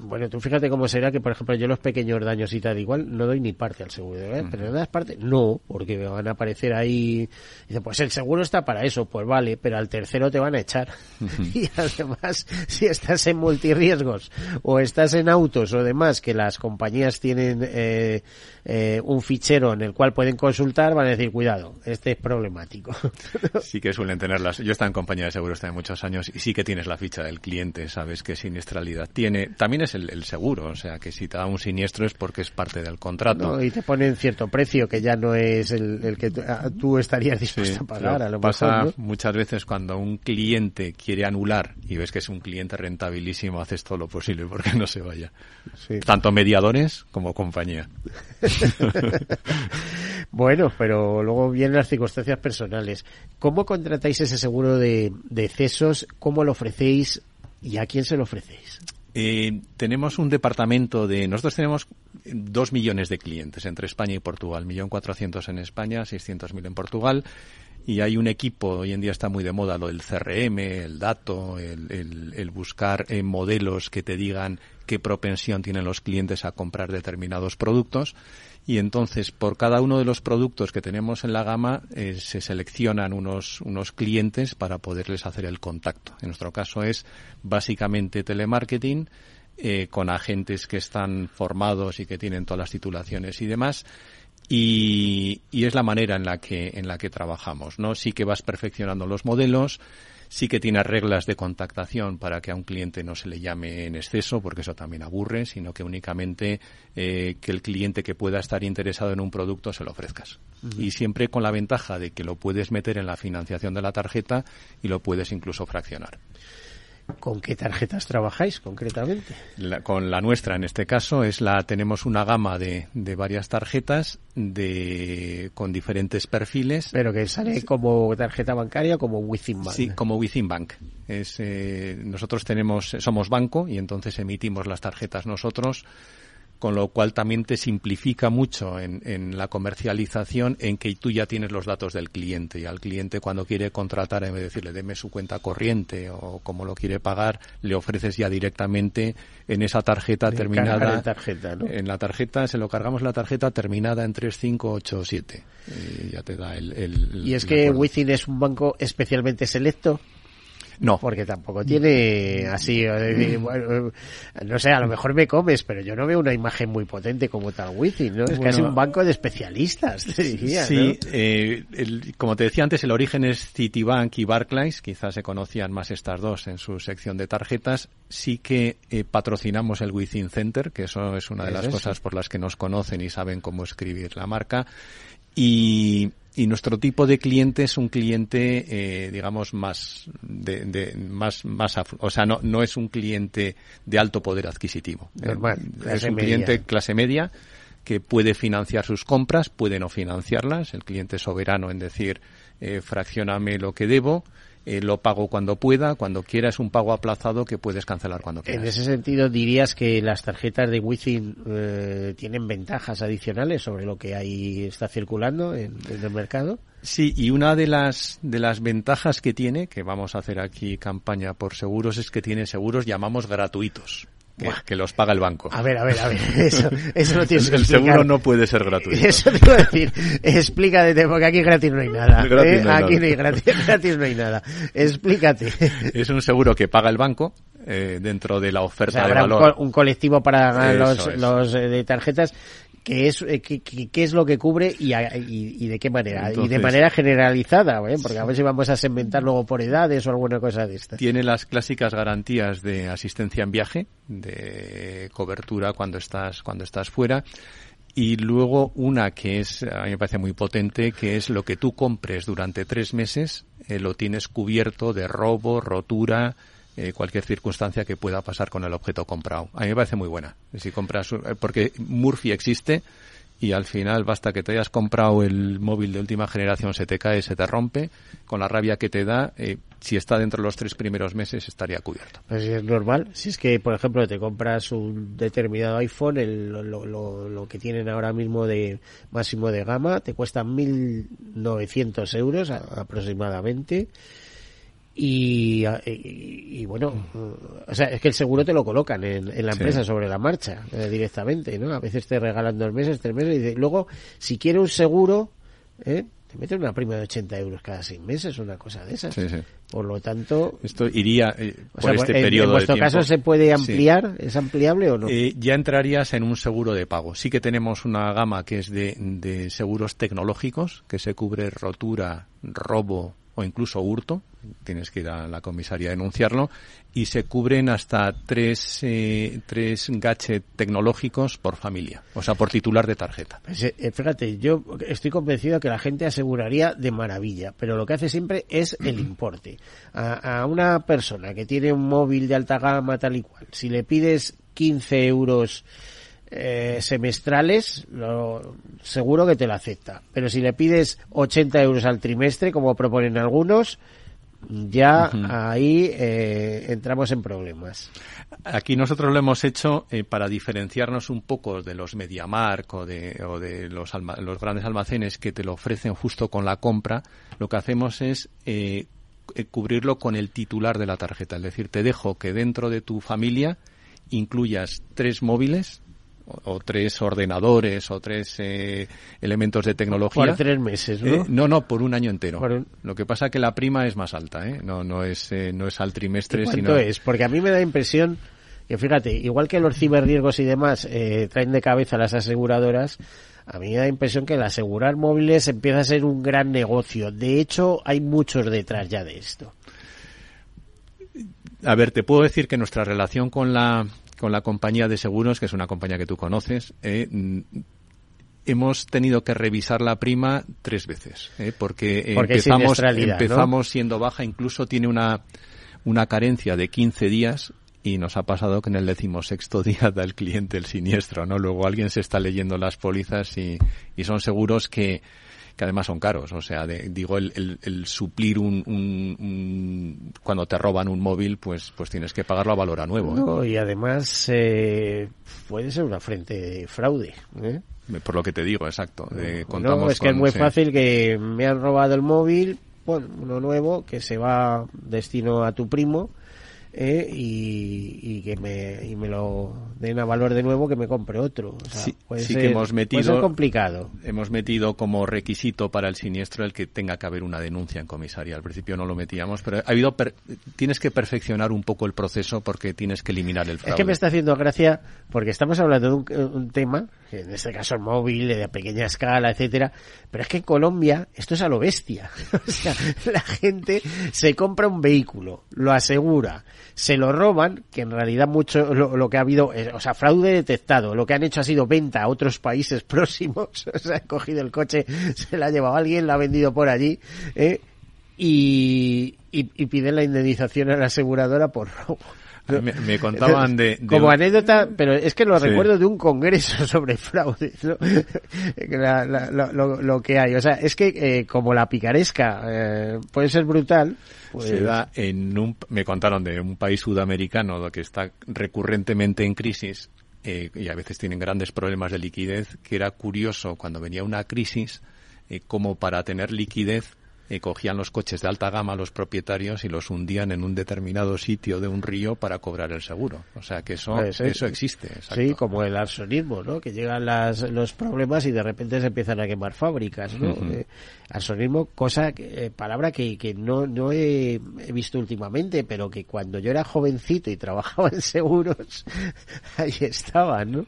Speaker 2: bueno, tú fíjate cómo será que, por ejemplo, yo los pequeños daños y tal, igual no doy ni parte al seguro, ¿verdad? -huh. Pero no das parte, no, porque me van a aparecer ahí. Dice, pues el seguro está para eso, pues vale, pero al tercero te van a echar. Y además, si estás en multirriesgos o estás en autos o demás, que las compañías tienen eh, eh, un fichero en el cual pueden consultar, van a decir, cuidado, este es problemático.
Speaker 3: sí que suelen tenerlas. Yo he estado en compañía de seguros hace muchos años y sí que tienes la ficha del cliente, sabes qué siniestralidad tiene. También es el, el, seguro, o sea, que si te da un siniestro es porque es parte del contrato.
Speaker 2: No, y te ponen cierto precio que ya no es el, el que tú estarías dispuesto
Speaker 3: sí,
Speaker 2: a pagar. A lo
Speaker 3: pasa
Speaker 2: mejor, ¿no?
Speaker 3: muchas veces cuando un cliente quiere anular y ves que es un cliente rentabilísimo, haces todo lo posible porque no se vaya. Sí. Tanto mediadores como compañía.
Speaker 2: bueno, pero luego vienen las circunstancias personales. ¿Cómo contratáis ese seguro de, de ¿Cómo lo ofrecéis? ¿Y a quién se lo ofrecéis?
Speaker 3: Eh, tenemos un departamento de... Nosotros tenemos dos millones de clientes entre España y Portugal. Millón cuatrocientos en España, seiscientos mil en Portugal. Y hay un equipo, hoy en día está muy de moda lo del CRM, el dato, el, el, el buscar eh, modelos que te digan qué propensión tienen los clientes a comprar determinados productos y entonces por cada uno de los productos que tenemos en la gama eh, se seleccionan unos, unos clientes para poderles hacer el contacto. En nuestro caso es básicamente telemarketing eh, con agentes que están formados y que tienen todas las titulaciones y demás. Y, y es la manera en la que en la que trabajamos, ¿no? Sí que vas perfeccionando los modelos, sí que tiene reglas de contactación para que a un cliente no se le llame en exceso, porque eso también aburre, sino que únicamente eh, que el cliente que pueda estar interesado en un producto se lo ofrezcas. Uh -huh. Y siempre con la ventaja de que lo puedes meter en la financiación de la tarjeta y lo puedes incluso fraccionar.
Speaker 2: ¿Con qué tarjetas trabajáis concretamente?
Speaker 3: La, con la nuestra, en este caso, es la tenemos una gama de, de varias tarjetas de con diferentes perfiles.
Speaker 2: Pero que sale como tarjeta bancaria como Within Bank.
Speaker 3: Sí, como Within Bank. Es, eh, nosotros tenemos somos banco y entonces emitimos las tarjetas nosotros con lo cual también te simplifica mucho en, en, la comercialización en que tú ya tienes los datos del cliente. Y al cliente cuando quiere contratar en vez de decirle deme su cuenta corriente o como lo quiere pagar le ofreces ya directamente en esa tarjeta
Speaker 2: de
Speaker 3: terminada.
Speaker 2: tarjeta, ¿no?
Speaker 3: en la tarjeta se lo cargamos la tarjeta terminada en 3587 y ya te da el, el
Speaker 2: y es que Within es un banco especialmente selecto
Speaker 3: no.
Speaker 2: Porque tampoco tiene así, bueno, no sé, a lo mejor me comes, pero yo no veo una imagen muy potente como tal Wifi, ¿no? Es bueno, casi un banco de especialistas, te diría,
Speaker 3: Sí,
Speaker 2: ¿no?
Speaker 3: eh, el, como te decía antes, el origen es Citibank y Barclays, quizás se conocían más estas dos en su sección de tarjetas. Sí que eh, patrocinamos el Within Center, que eso es una de las cosas por las que nos conocen y saben cómo escribir la marca. Y, y nuestro tipo de cliente es un cliente, eh, digamos, más, de, de- más, más, aflu- o sea, no, no es un cliente de alto poder adquisitivo.
Speaker 2: Normal,
Speaker 3: Eh, es
Speaker 2: clase
Speaker 3: un
Speaker 2: media.
Speaker 3: cliente clase media que puede financiar sus compras, puede no financiarlas, el cliente soberano en decir, eh, fraccioname lo que debo, eh, lo pago cuando pueda, cuando quiera, es un pago aplazado que puedes cancelar cuando quieras.
Speaker 2: En ese sentido, dirías que las tarjetas de Within eh, tienen ventajas adicionales sobre lo que ahí está circulando en, en el mercado.
Speaker 3: Sí, y una de las de las ventajas que tiene, que vamos a hacer aquí campaña por seguros, es que tiene seguros llamamos gratuitos, que,
Speaker 2: Buah.
Speaker 3: que los paga el banco.
Speaker 2: A ver, a ver, a ver, eso, eso lo tienes que
Speaker 3: el seguro no puede ser gratuito.
Speaker 2: Eso te iba a decir, explícate, porque aquí gratis no hay nada.
Speaker 3: Gratis
Speaker 2: ¿eh?
Speaker 3: no hay
Speaker 2: aquí
Speaker 3: nada.
Speaker 2: no hay gratis, gratis no hay nada. Explícate.
Speaker 3: Es un seguro que paga el banco eh, dentro de la
Speaker 2: O
Speaker 3: oferta
Speaker 2: sea,
Speaker 3: de
Speaker 2: habrá un,
Speaker 3: valor.
Speaker 2: co- un colectivo para
Speaker 3: Eso
Speaker 2: los, los eh, de tarjetas que es eh, que- qué es lo que cubre y, a- y, y de qué manera. Y de manera generalizada ¿eh? porque a ver si vamos a segmentar luego por edades o alguna cosa de esta
Speaker 3: Tiene las clásicas garantías de asistencia en viaje, de cobertura cuando estás cuando estás fuera. Y luego una que es a mí me parece muy potente que es lo que tú compres durante tres meses eh, lo tienes cubierto de robo, rotura, eh, cualquier circunstancia que pueda pasar con el objeto comprado. A mí me parece muy buena. Si compras eh, porque Murphy existe y al final basta que te hayas comprado el móvil de última generación, se te cae, se te rompe, con la rabia que te da, eh, si está dentro de los tres primeros meses estaría cubierto.
Speaker 2: Pues es normal si es que por ejemplo te compras un determinado iPhone el- lo, lo- lo que tienen ahora mismo de máximo de gama te cuesta 1.900 euros aproximadamente y, y, y bueno, o sea, es que el seguro te lo colocan en, en la
Speaker 3: Sí.
Speaker 2: empresa sobre la marcha eh, directamente, ¿no? A veces te regalan dos meses, tres meses y de- luego, si quieres un seguro, ¿eh? te meten una prima de 80 euros cada seis meses, una cosa de esas.
Speaker 3: Sí, sí.
Speaker 2: Por lo tanto,
Speaker 3: Esto iría eh,
Speaker 2: o
Speaker 3: por
Speaker 2: sea,
Speaker 3: este
Speaker 2: en, en
Speaker 3: periodo
Speaker 2: vuestro
Speaker 3: de tiempo.
Speaker 2: caso se puede ampliar, ¿es ampliable o no?
Speaker 3: Eh, ya entrarías en un seguro de pago. Sí que tenemos una gama que es de, de seguros tecnológicos, que se cubre rotura, robo o incluso hurto. Tienes que ir a la comisaría a denunciarlo. Y se cubren hasta tres, eh, tres gadgets tecnológicos por familia. O sea, por titular de tarjeta.
Speaker 2: Pues, eh, fíjate, yo estoy convencido que la gente aseguraría de maravilla, pero lo que hace siempre es el importe. A, a una persona que tiene un móvil de alta gama tal y cual, si le pides 15 euros eh, semestrales, lo, seguro que te lo acepta. Pero si le pides 80 euros al trimestre, como proponen algunos, ya ahí eh, entramos en problemas.
Speaker 3: Aquí nosotros lo hemos hecho eh, para diferenciarnos un poco de los MediaMark o de, o de los, alma- los grandes almacenes que te lo ofrecen justo con la compra. Lo que hacemos es eh, eh, cubrirlo con el titular de la tarjeta. Es decir, te dejo que dentro de tu familia incluyas tres móviles o, o tres ordenadores o tres eh, elementos de tecnología.
Speaker 2: Por tres meses, ¿no?
Speaker 3: Eh, no, no, por un año entero.
Speaker 2: Un-
Speaker 3: Lo que pasa que la prima es más alta, ¿eh? No, no es, eh, no es al trimestre,
Speaker 2: ¿Y ¿Cuánto
Speaker 3: sino
Speaker 2: es? Porque a mí me da impresión que, fíjate, igual que los ciberriesgos y demás eh, traen de cabeza las aseguradoras, a mí me da impresión que el asegurar móviles empieza a ser un gran negocio. De hecho, hay muchos detrás ya de esto.
Speaker 3: A ver, te puedo decir que nuestra relación con la, con la compañía de seguros, que es una compañía que tú conoces, eh, mm, hemos tenido que revisar la prima tres veces, eh, porque, eh,
Speaker 2: Porque
Speaker 3: empezamos, empezamos siendo baja, incluso tiene una, una carencia de 15 días y nos ha pasado que en el decimosexto día da el cliente el siniestro, ¿no? Luego alguien se está leyendo las pólizas y, y son seguros que, que además son caros. O sea, de- digo, el, el- el suplir un, un- un- cuando te roban un móvil, pues, pues tienes que pagarlo a valor a nuevo. ¿eh?
Speaker 2: Y además eh, puede ser una frente de fraude. ¿eh?
Speaker 3: Por lo que te digo, exacto. De-
Speaker 2: No, es que es muy
Speaker 3: sí.
Speaker 2: fácil que me han robado el móvil, bueno, uno nuevo, que se va destino a tu primo, eh, y, y que me, y me lo den a valor de nuevo que me compre otro. O sea,
Speaker 3: Sí,
Speaker 2: puede
Speaker 3: sí
Speaker 2: ser-
Speaker 3: que hemos
Speaker 2: puede ser
Speaker 3: metido
Speaker 2: complicado.
Speaker 3: hemos metido como requisito para el siniestro el que tenga que haber una denuncia en comisaría. Al principio no lo metíamos, pero ha habido per- tienes que perfeccionar un poco el proceso porque tienes que eliminar el fraude.
Speaker 2: Es que me está haciendo gracia porque estamos hablando de un, un tema en este caso el móvil, de pequeña escala, etcétera. Pero es que en Colombia esto es a lo bestia. o sea, la gente se compra un vehículo, lo asegura, se lo roban, que en realidad mucho lo, que ha habido, o sea, fraude detectado. Lo que han hecho ha sido venta a otros países próximos. o sea, han cogido el coche, se lo ha llevado alguien, lo ha vendido por allí, ¿eh? y, piden la indemnización a la aseguradora por robo.
Speaker 3: Me, contaban de,
Speaker 2: Como anécdota, pero es que lo recuerdo de un congreso sobre fraude, lo, que hay. O sea, es que eh, como la picaresca eh, puede ser brutal, pues...
Speaker 3: Se da en un, me contaron de un país sudamericano que está recurrentemente en crisis eh, y a veces tienen grandes problemas de liquidez, que era curioso cuando venía una crisis, como para tener liquidez y cogían los coches de alta gama los propietarios y los hundían en un determinado sitio de un río para cobrar el seguro. O sea que eso, pues eso existe.
Speaker 2: Sí, como el arsonismo, ¿no? Que llegan las, los problemas y de repente se empiezan a quemar fábricas, ¿no? Eh, arsonismo, cosa, eh, palabra que, que no, no he, he, visto últimamente, pero que cuando yo era jovencito y trabajaba en seguros, ahí estaba, ¿no?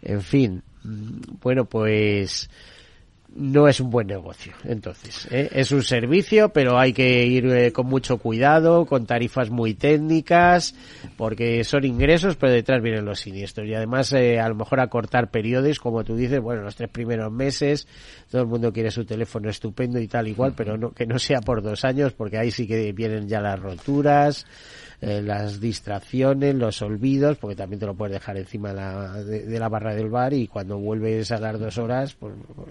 Speaker 2: En fin, mm, bueno, pues no es un buen negocio. Entonces, ¿eh? es un servicio, pero hay que ir eh, con mucho cuidado, con tarifas muy técnicas, porque son ingresos, pero detrás vienen los siniestros. Y además, eh, a lo mejor acortar periodos, como tú dices, bueno, los tres primeros meses, todo el mundo quiere su teléfono estupendo y tal igual, pero no, que no sea por dos años, porque ahí sí que vienen ya las roturas. Eh, las distracciones, los olvidos, porque también te lo puedes dejar encima de la, de, la barra del bar y cuando vuelves a las dos horas, pues, pues,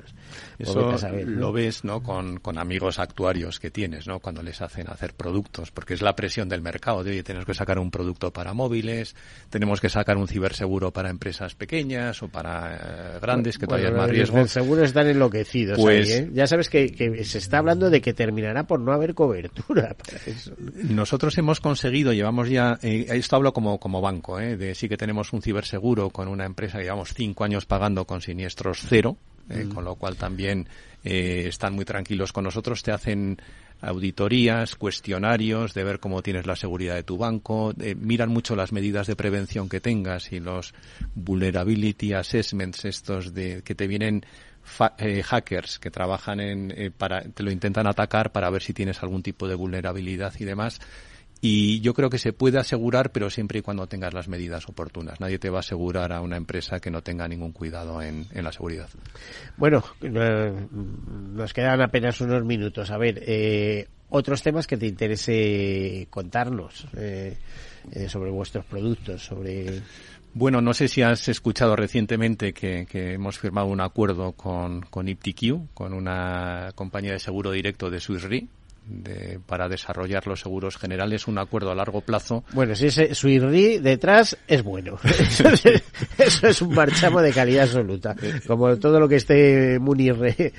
Speaker 3: pues Eso lo ves, ¿no? Con, con amigos actuarios que tienes, ¿no? Cuando les hacen hacer productos, porque es la presión del mercado de, oye, tenemos que sacar un producto para móviles, tenemos que sacar un ciberseguro para empresas pequeñas o para eh, grandes, que todavía es más riesgo.
Speaker 2: Los seguros están enloquecidos pues, ¿eh? Ya sabes que, que se está hablando de que terminará por no haber cobertura para eso.
Speaker 3: Nosotros hemos conseguido llevamos ya, eh, esto hablo como, como banco, eh, de sí que tenemos un ciberseguro con una empresa que llevamos cinco años pagando con siniestros cero, eh, mm. con lo cual también eh, están muy tranquilos con nosotros, te hacen auditorías, cuestionarios de ver cómo tienes la seguridad de tu banco, miran mucho las medidas de prevención que tengas y los vulnerability assessments estos de que te vienen hackers que trabajan en para te lo intentan atacar para ver si tienes algún tipo de vulnerabilidad y demás y yo creo que se puede asegurar, pero siempre y cuando tengas las medidas oportunas. Nadie te va a asegurar a una empresa que no tenga ningún cuidado en, la seguridad.
Speaker 2: Bueno, nos quedan apenas unos minutos. A ver, eh, otros temas que te interese contarnos eh, eh, sobre vuestros productos, sobre.
Speaker 3: Bueno, no sé si has escuchado recientemente que, hemos firmado un acuerdo con, con IptiQ, con una compañía de seguro directo de Swiss Re, de, para desarrollar los seguros generales, un acuerdo a largo plazo.
Speaker 2: Bueno, si ese Suirri detrás es bueno. Eso es un marchamo de calidad absoluta. Como todo lo que esté Munir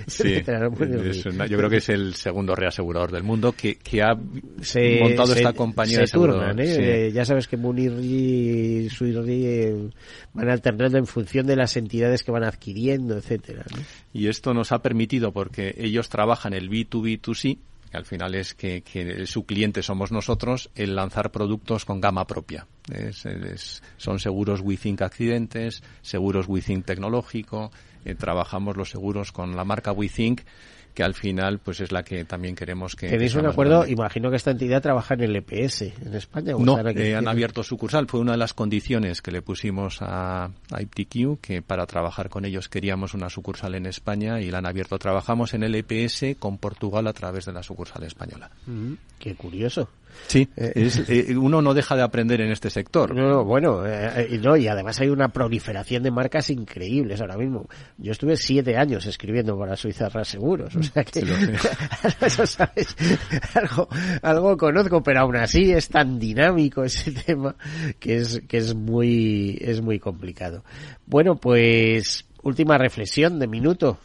Speaker 3: sí, yo creo que es el segundo reasegurador del mundo que, que ha montado esta compañía
Speaker 2: se de turnan, ¿eh? Ya sabes que Munir y Suirri eh, van alternando en función de las entidades que van adquiriendo, etcétera.
Speaker 3: Y esto nos ha permitido, porque ellos trabajan el B2B2C, que al final es que, su cliente somos nosotros, el lanzar productos con gama propia. son seguros WeThink accidentes, seguros WeThink tecnológico, eh, trabajamos los seguros con la marca WeThink que al final pues es la que también queremos que...
Speaker 2: ¿Tenéis un acuerdo? Imagino que esta entidad trabaja en el EPS en España.
Speaker 3: no, eh, han abierto sucursal. Fue una de las condiciones que le pusimos a, a IPTQ, que para trabajar con ellos queríamos una sucursal en España y la han abierto. Trabajamos en el EPS con Portugal a través de la sucursal española.
Speaker 2: Mm, qué curioso.
Speaker 3: Sí, eh, eh, uno no deja de aprender en este sector.
Speaker 2: No, bueno, eh, no, y además hay una proliferación de marcas increíbles ahora mismo. Yo estuve siete años escribiendo para Suiza Seguros, o sea que eso sabes, algo, algo conozco, pero aún así es tan dinámico ese tema que es que es muy es muy complicado. Bueno, pues última reflexión de minuto.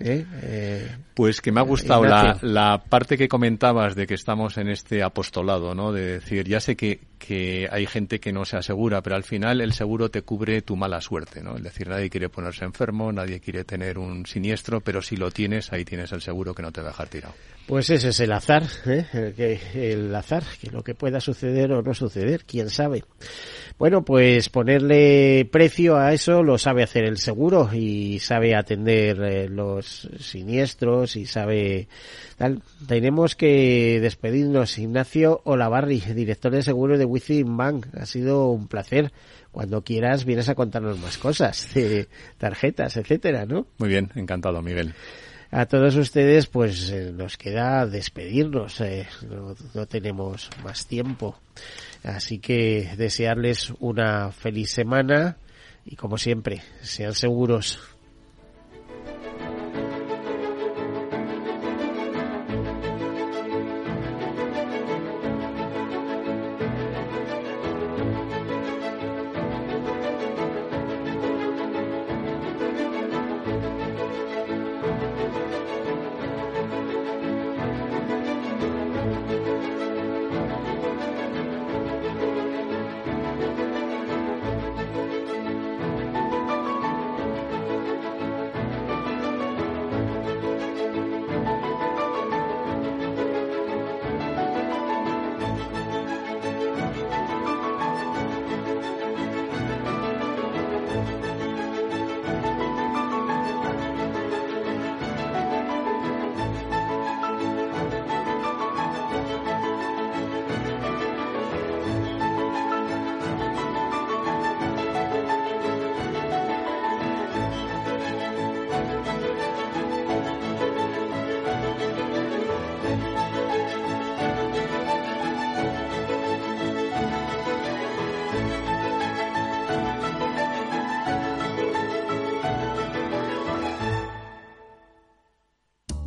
Speaker 2: ¿Eh?
Speaker 3: Eh, pues que me ha gustado la, la, parte que comentabas de que estamos en este apostolado, ¿no? De decir, ya sé que, que hay gente que no se asegura, pero al final el seguro te cubre tu mala suerte, ¿no? Es decir, nadie quiere ponerse enfermo, nadie quiere tener un siniestro, pero si lo tienes, ahí tienes el seguro que no te va a dejar tirado.
Speaker 2: Pues ese es el azar, ¿eh? el, que, el azar, que lo que pueda suceder o no suceder, quién sabe. Bueno, pues ponerle precio a eso lo sabe hacer el seguro y sabe atender eh, los siniestros y sabe tal. Tenemos que despedirnos. Ignacio Olavarri, director de seguros de Within Bank. Ha sido un placer. Cuando quieras vienes a contarnos más cosas de tarjetas, etcétera, ¿no?
Speaker 3: Muy bien, encantado, Miguel
Speaker 2: a todos ustedes pues eh, nos queda despedirnos eh, no, no, tenemos más tiempo así que desearles una feliz semana y como siempre sean seguros